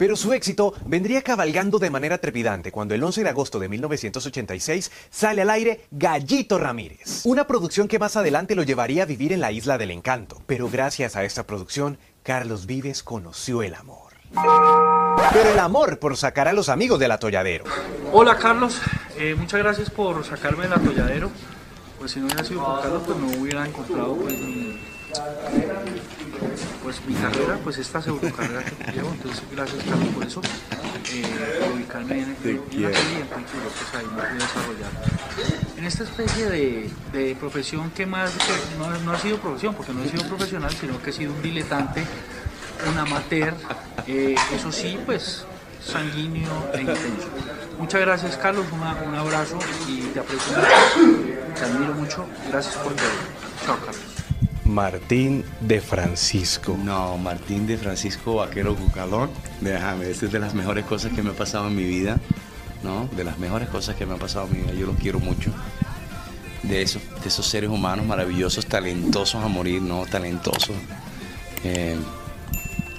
Pero su éxito vendría cabalgando de manera trepidante cuando el 11 de agosto de 1986 sale al aire Gallito Ramírez, una producción que más adelante lo llevaría a vivir en la Isla del Encanto. Pero gracias a esta producción, Carlos Vives conoció el amor. Pero el amor por sacar a los amigos del atolladero. Hola Carlos, eh, muchas gracias por sacarme del atolladero. Pues si no hubiera sido por Carlos, pues no hubiera encontrado pues, pues mi carrera, pues esta pseudo carrera que llevo. Entonces, gracias Carlos por eso. Eh, por ubicarme en, en una serie en pues ahí me pude desarrollar. En esta especie de, de profesión que más, que no, no ha sido profesión, porque no he sido profesional, sino que he sido un diletante, un amateur, eh, eso sí, pues sanguíneo e intenso. Muchas gracias Carlos, una- un abrazo y te aprecio mucho, te admiro mucho, gracias por todo. Chao Carlos. Martín de Francisco. No, Martín de Francisco Vaquero Cucalón. Déjame, esta es de las mejores cosas que me ha pasado en mi vida. ¿No? De las mejores cosas que me ha pasado en mi vida. Yo los quiero mucho. De esos, de esos seres humanos maravillosos, talentosos a morir, ¿no? Talentosos. Eh,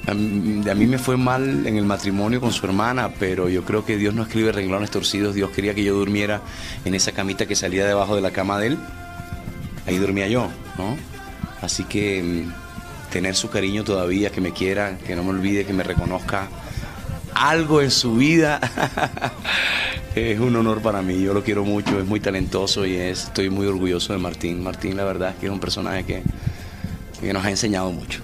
a, mí, a mí me fue mal en el matrimonio con su hermana, pero yo creo que Dios no escribe renglones torcidos. Dios quería que yo durmiera en esa camita que salía debajo de la cama de él. Ahí dormía yo, ¿no? Así que mm, tener su cariño todavía, que me quiera, que no me olvide, que me reconozca algo en su vida, es un honor para mí. Yo lo quiero mucho, es muy talentoso y es- estoy muy orgulloso de Martín. Martín, la verdad es que es un personaje que nos ha enseñado mucho.